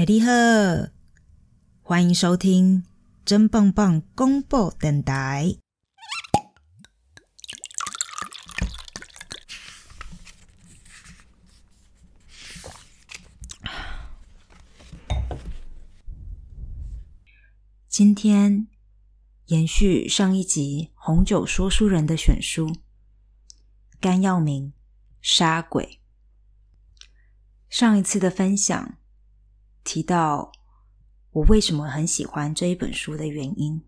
哎，你好，欢迎收听真棒棒公布电台。今天延续上一集红酒说书人的选书，甘耀明杀鬼。上一次的分享提到我为什么很喜欢这一本书的原因，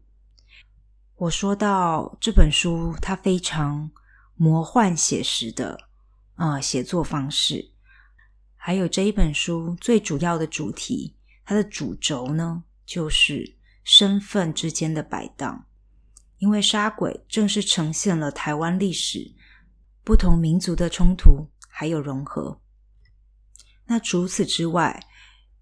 我说到这本书它非常魔幻写实的啊写作方式，还有这一本书最主要的主题，它的主轴呢就是身份之间的摆荡，因为杀鬼正是呈现了台湾历史不同民族的冲突还有融合。那除此之外，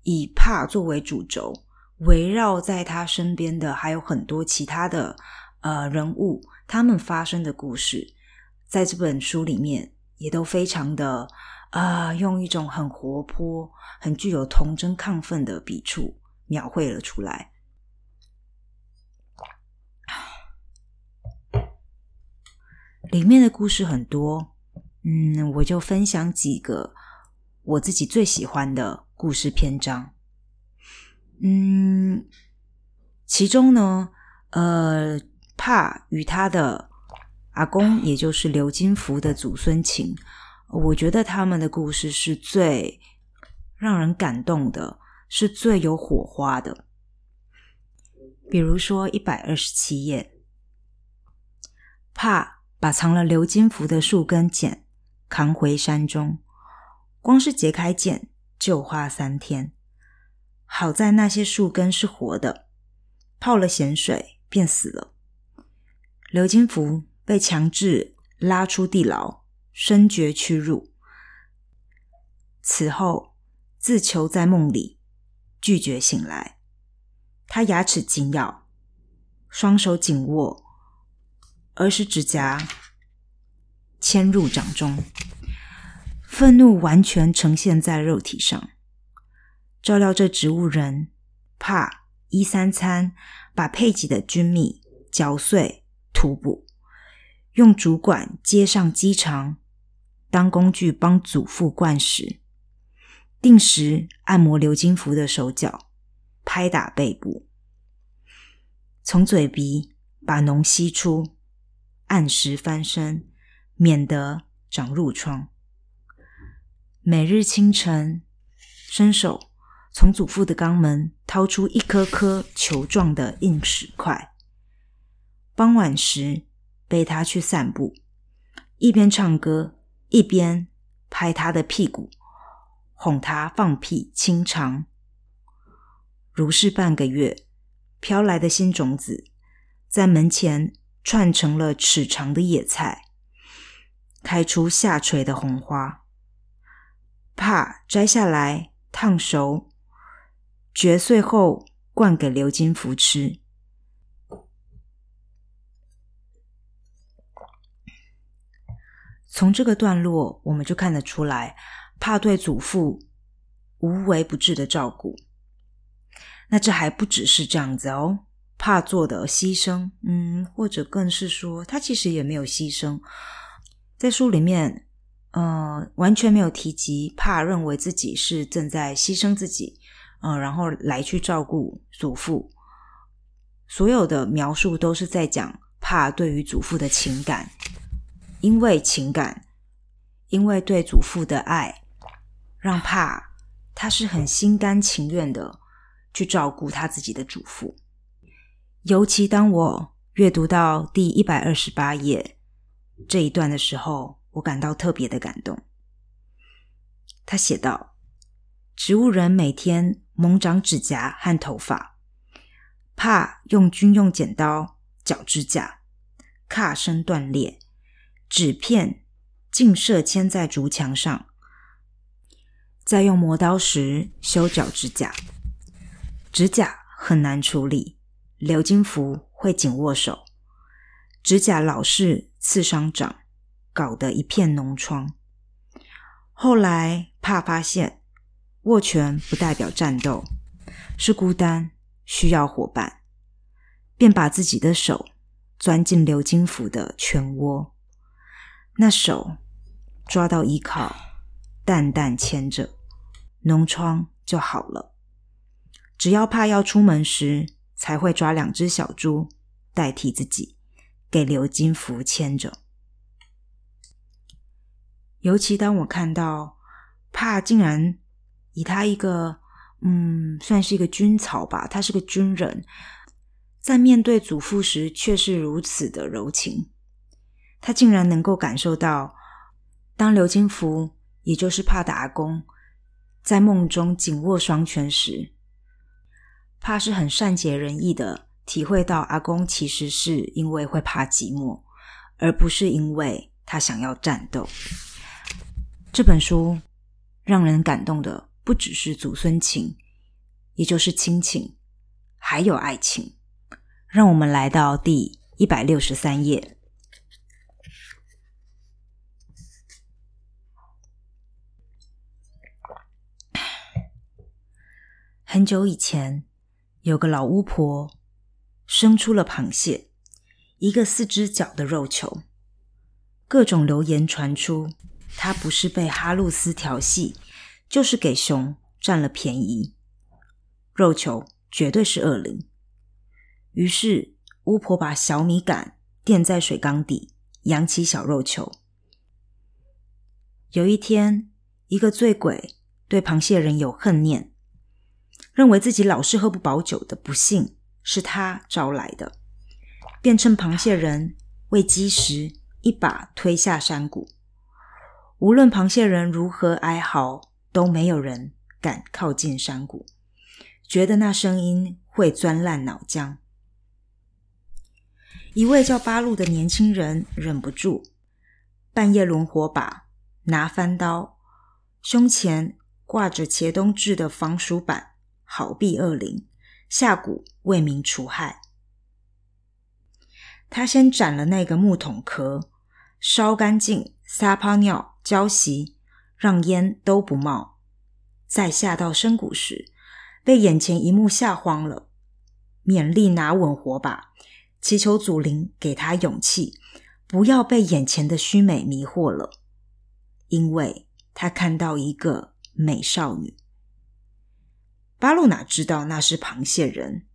以怕作为主轴，围绕在他身边的还有很多其他的呃人物，他们发生的故事，在这本书里面也都非常的啊，用一种很活泼、很具有童真亢奋的笔触描绘了出来。里面的故事很多，嗯，我就分享几个。我自己最喜欢的故事篇章，嗯，其中呢，呃，帕与他的阿公，也就是刘金福的祖孙情，我觉得他们的故事是最让人感动的，是最有火花的。比如说一百二十七页，帕把藏了刘金福的树根剪扛回山中。光是解开茧就花三天，好在那些树根是活的，泡了咸水便死了。刘金福被强制拉出地牢，深觉屈辱。此后自囚在梦里，拒绝醒来。他牙齿紧咬，双手紧握，而是指甲嵌入掌中。愤怒完全呈现在肉体上，照料这植物人，怕一三餐把配给的菌蜜嚼碎涂补，用竹管接上鸡肠，当工具帮祖父灌食，定时按摩刘金福的手脚，拍打背部，从嘴鼻把脓吸出，按时翻身，免得长褥疮。每日清晨，伸手从祖父的肛门掏出一颗颗球状的硬石块。傍晚时，背他去散步，一边唱歌一边拍他的屁股，哄他放屁清肠。如是半个月，飘来的新种子在门前串成了尺长的野菜，开出下垂的红花。怕摘下来烫熟，嚼碎后灌给刘金福吃。从这个段落，我们就看得出来，怕对祖父无微不至的照顾。那这还不只是这样子哦，怕做的牺牲，嗯，或者更是说，他其实也没有牺牲，在书里面。呃，完全没有提及怕认为自己是正在牺牲自己，呃，然后来去照顾祖父。所有的描述都是在讲怕对于祖父的情感，因为情感，因为对祖父的爱，让怕他是很心甘情愿的去照顾他自己的祖父。尤其当我阅读到第一百二十八页这一段的时候。我感到特别的感动。他写道：“植物人每天猛长指甲和头发，怕用军用剪刀绞指甲，卡声断裂，纸片尽射嵌在竹墙上。在用磨刀石修脚指甲，指甲很难处理。刘金福会紧握手，指甲老是刺伤掌。”搞得一片脓疮。后来，怕发现握拳不代表战斗，是孤单，需要伙伴，便把自己的手钻进刘金福的拳窝，那手抓到依靠，淡淡牵着，脓疮就好了。只要怕要出门时，才会抓两只小猪代替自己，给刘金福牵着。尤其当我看到怕竟然以他一个嗯，算是一个军曹吧，他是个军人，在面对祖父时却是如此的柔情。他竟然能够感受到，当刘金福，也就是怕的阿公，在梦中紧握双拳时，怕是很善解人意的体会到阿公其实是因为会怕寂寞，而不是因为他想要战斗。这本书让人感动的不只是祖孙情，也就是亲情，还有爱情。让我们来到第一百六十三页。很久以前，有个老巫婆生出了螃蟹，一个四只脚的肉球。各种流言传出。他不是被哈路斯调戏，就是给熊占了便宜。肉球绝对是恶灵。于是巫婆把小米杆垫在水缸底，扬起小肉球。有一天，一个醉鬼对螃蟹人有恨念，认为自己老是喝不饱酒的不幸是他招来的，便趁螃蟹人喂鸡时，一把推下山谷。无论螃蟹人如何哀嚎，都没有人敢靠近山谷，觉得那声音会钻烂脑浆。一位叫八路的年轻人忍不住，半夜轮火把，拿翻刀，胸前挂着茄东制的防鼠板，好避恶灵，下蛊为民除害。他先斩了那个木桶壳，烧干净，撒泡尿。浇熄，让烟都不冒。再下到深谷时，被眼前一幕吓慌了，勉力拿稳火把，祈求祖灵给他勇气，不要被眼前的虚美迷惑了。因为他看到一个美少女。巴路哪知道那是螃蟹人？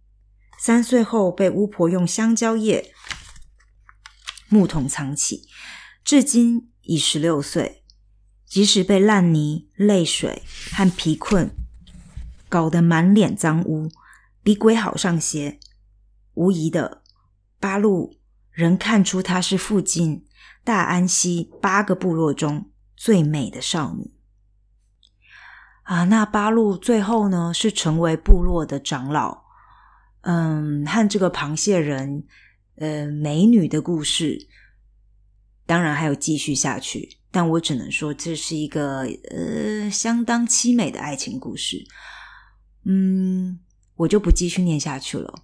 三岁后被巫婆用香蕉叶木桶藏起，至今。已十六岁，即使被烂泥、泪水和疲困搞得满脸脏污，比鬼好上些，无疑的，八路仍看出她是附近大安溪八个部落中最美的少女。啊，那八路最后呢，是成为部落的长老。嗯，和这个螃蟹人，呃，美女的故事。当然还有继续下去，但我只能说这是一个呃相当凄美的爱情故事。嗯，我就不继续念下去了。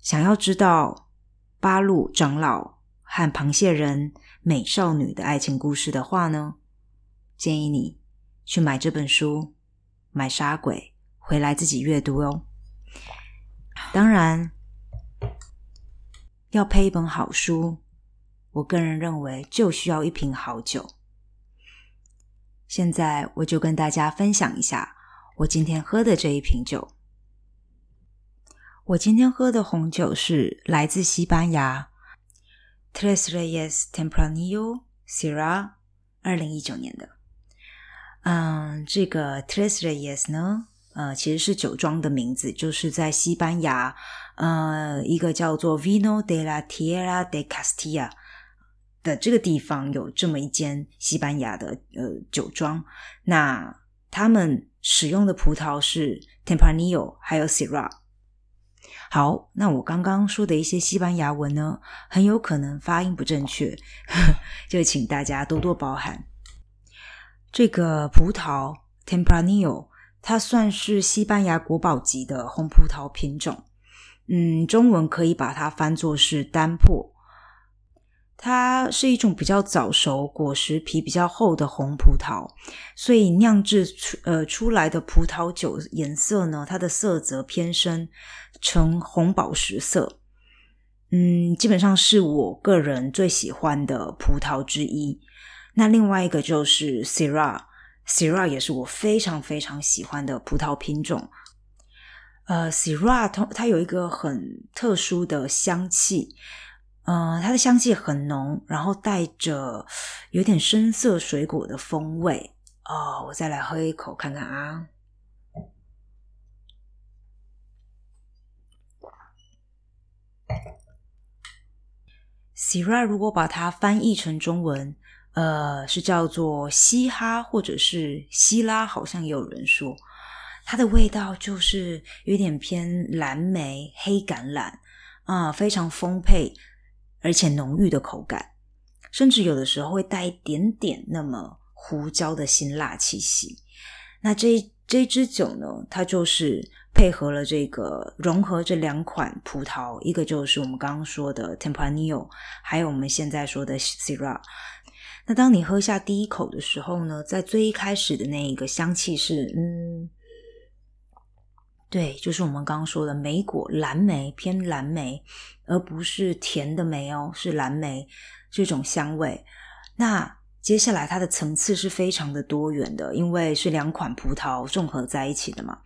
想要知道八路长老和螃蟹人美少女的爱情故事的话呢，建议你去买这本书，买《杀鬼》回来自己阅读哦。当然要配一本好书。我个人认为，就需要一瓶好酒。现在我就跟大家分享一下我今天喝的这一瓶酒。我今天喝的红酒是来自西班牙 Tres Reyes Tempranillo Syrah，二零一九年的。嗯，这个 Tres Reyes 呢，呃，其实是酒庄的名字，就是在西班牙，呃，一个叫做 Vino de la Tierra de Castilla。的这个地方有这么一间西班牙的呃酒庄，那他们使用的葡萄是 Tempranillo 还有 Syrah。好，那我刚刚说的一些西班牙文呢，很有可能发音不正确，就请大家多多包涵。这个葡萄 Tempranillo 它算是西班牙国宝级的红葡萄品种，嗯，中文可以把它翻作是丹珀。它是一种比较早熟、果实皮比较厚的红葡萄，所以酿制出呃出来的葡萄酒颜色呢，它的色泽偏深，呈红宝石色。嗯，基本上是我个人最喜欢的葡萄之一。那另外一个就是 Syrah，Syrah 也是我非常非常喜欢的葡萄品种。呃，Syrah 它有一个很特殊的香气。嗯，它的香气很浓，然后带着有点深色水果的风味哦。我再来喝一口看看啊。Sira 如果把它翻译成中文，呃，是叫做嘻哈或者是希拉，好像也有人说，它的味道就是有点偏蓝莓、黑橄榄啊，非常丰沛。而且浓郁的口感，甚至有的时候会带一点点那么胡椒的辛辣气息。那这这支酒呢，它就是配合了这个融合这两款葡萄，一个就是我们刚刚说的 Tempranillo，还有我们现在说的 Syrah。那当你喝下第一口的时候呢，在最一开始的那一个香气是，嗯，对，就是我们刚刚说的莓果蓝莓偏蓝莓。而不是甜的梅哦，是蓝莓这种香味。那接下来它的层次是非常的多元的，因为是两款葡萄综合在一起的嘛，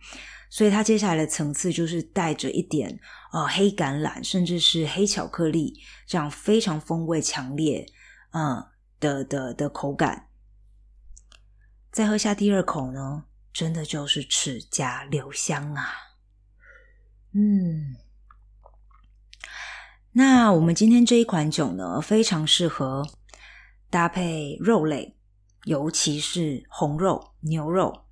所以它接下来的层次就是带着一点呃黑橄榄，甚至是黑巧克力这样非常风味强烈嗯的的的口感。再喝下第二口呢，真的就是齿颊留香啊，嗯。那我们今天这一款酒呢，非常适合搭配肉类，尤其是红肉、牛肉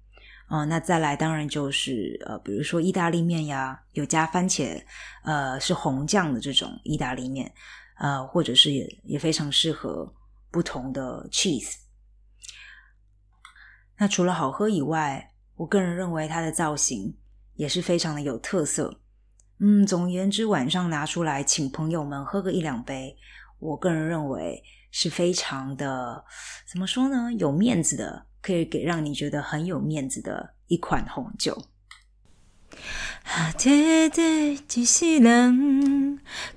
啊。那再来，当然就是呃，比如说意大利面呀，有加番茄，呃，是红酱的这种意大利面，呃，或者是也也非常适合不同的 cheese。那除了好喝以外，我个人认为它的造型也是非常的有特色。嗯，总而言之，晚上拿出来请朋友们喝个一两杯，我个人认为是非常的，怎么说呢？有面子的，可以给让你觉得很有面子的一款红酒。啊，短短一世人，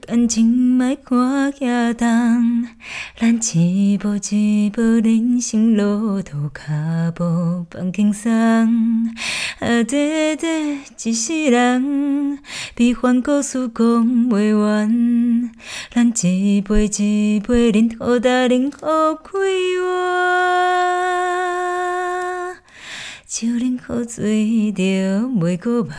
感情莫看遐重，咱一步一步人生路途，脚步放轻松。啊，短短一世人，悲欢故事讲袂完，咱一杯一杯饮，好大饮好快活。酒啉好醉，就袂阁梦。